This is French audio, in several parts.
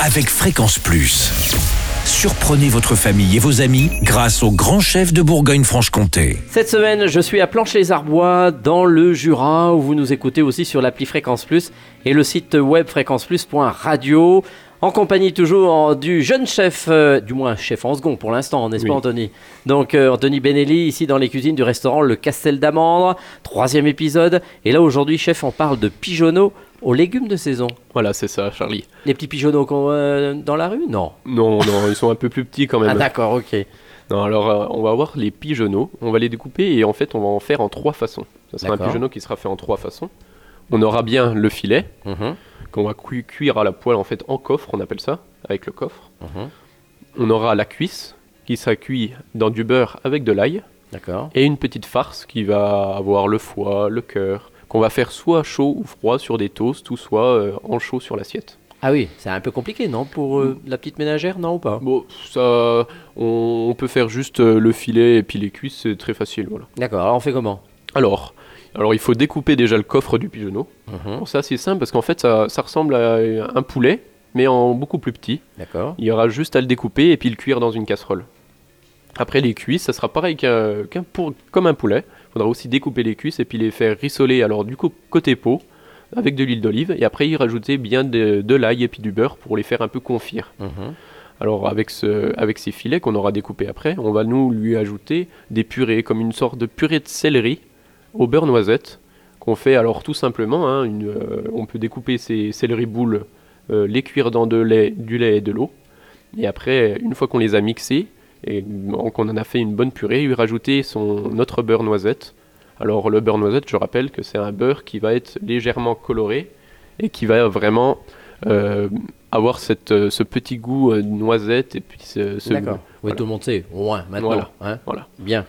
avec Fréquence Plus. Surprenez votre famille et vos amis grâce au grand chef de Bourgogne-Franche-Comté. Cette semaine, je suis à Planche-les-Arbois, dans le Jura, où vous nous écoutez aussi sur l'appli Fréquence Plus et le site web fréquenceplus.radio. En compagnie toujours du jeune chef, euh, du moins chef en second pour l'instant, n'est-ce pas. Anthony? Donc euh, Anthony Benelli, ici dans les cuisines du restaurant Le Castel d'Amandre, troisième épisode. Et là aujourd'hui, chef, on parle de pigeonneaux aux légumes de saison. Voilà, c'est ça, Charlie. Les petits pigeonneaux qu'on voit dans la rue? Non. Non, non, ils sont un peu plus petits quand Ah même. d'accord, ok. non, alors, euh, on va avoir les pigeonneaux. On va les découper et en fait, on va en faire en trois façons. Ça sera un pigeonneau qui sera fait en trois façons. On aura bien le filet Mhm, qu'on va cui- cuire à la poêle en fait en coffre, on appelle ça, avec le coffre. mhm. On aura la cuisse qui sera cuit dans du beurre avec de l'ail D'accord. et une petite farce qui va avoir le foie, le cœur, qu'on va faire soit chaud ou froid sur des toasts ou soit euh, en chaud sur l'assiette. Ah oui, c'est un peu compliqué, non Pour euh, la petite ménagère, non ou pas? Bon, ça, on, on peut faire juste euh, le filet et puis les cuisses, c'est très facile, voilà. D'accord, alors on fait comment? Alors, alors il faut découper déjà le coffre du pigeonneau. Mhm, Bon, c'est simple parce qu'en fait ça, ça ressemble à un poulet, mais en beaucoup plus petit. D'accord. Il y aura juste à le découper et puis le cuire dans une casserole. Après les cuisses, ça sera pareil qu'un, qu'un pour- comme un poulet. Il faudra aussi découper les cuisses et puis les faire rissoler alors du coup côté peau avec de l'huile d'olive et après y rajouter bien de, de l'ail et puis du beurre pour les faire un peu confire. Mhm. Alors avec, ce, avec ces filets qu'on aura découpés après, on va nous lui ajouter des purées comme une sorte de purée de céleri au beurre noisette qu'on fait alors tout simplement. hein, une, euh, on peut découper ces céleri boules, euh, les cuire dans de lait, du lait et de l'eau. Et après, une fois qu'on les a mixés et qu'on en a fait une bonne purée, lui rajouter son notre beurre noisette. Alors le beurre noisette, je rappelle que c'est un beurre qui va être légèrement coloré et qui va vraiment euh, avoir cette, ce petit goût euh, de noisette et puis ce, ce- D'accord. Oui, voilà. tout le monde sait, au moins, maintenant. Voilà. hein. Voilà. Bien.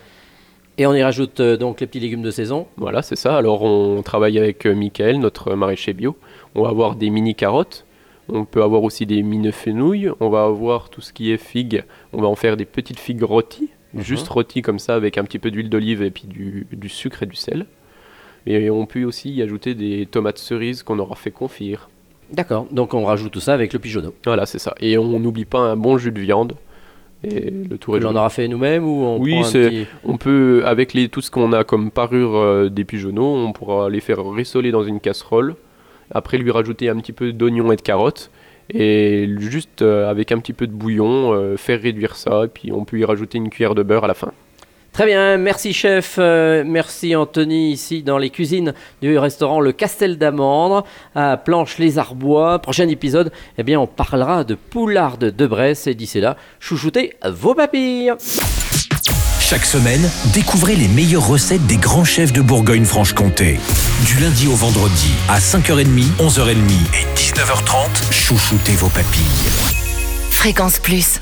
Et on y rajoute euh, donc les petits légumes de saison. Voilà, c'est ça. Alors on travaille avec euh, Michael, notre maraîcher bio. On va avoir des mini carottes. On peut avoir aussi des mini fenouilles. On va avoir tout ce qui est figues. On va en faire des petites figues rôties, Mhm. juste rôties comme ça avec un petit peu d'huile d'olive et puis du, du sucre et du sel. Et on peut aussi y ajouter des tomates cerises qu'on aura fait confire. D'accord. Donc on rajoute tout ça avec le pigeonneau. Voilà, c'est ça. Et on n'oublie pas un bon jus de viande. Et le tour est J'en joué. aura fait nous-mêmes ou on Oui, c'est- petit- On peut, avec les, tout ce qu'on a comme parure euh, des pigeonneaux, on pourra les faire rissoler dans une casserole. Après, lui rajouter un petit peu d'oignon et de carottes. Et juste euh, avec un petit peu de bouillon, euh, faire réduire ça. Et puis on peut y rajouter une cuillère de beurre à la fin. Très bien, merci chef, euh, merci Anthony ici dans les cuisines du restaurant Le Castel d'Amandre à Planche-les-Arbois. Prochain épisode, eh bien on parlera de poularde de Bresse et d'ici là, chouchoutez vos papilles. Chaque semaine, découvrez les meilleures recettes des grands chefs de Bourgogne-Franche-Comté. Du lundi au vendredi à 5h30, 11h30 et 19h30, chouchoutez vos papilles. Fréquence Plus.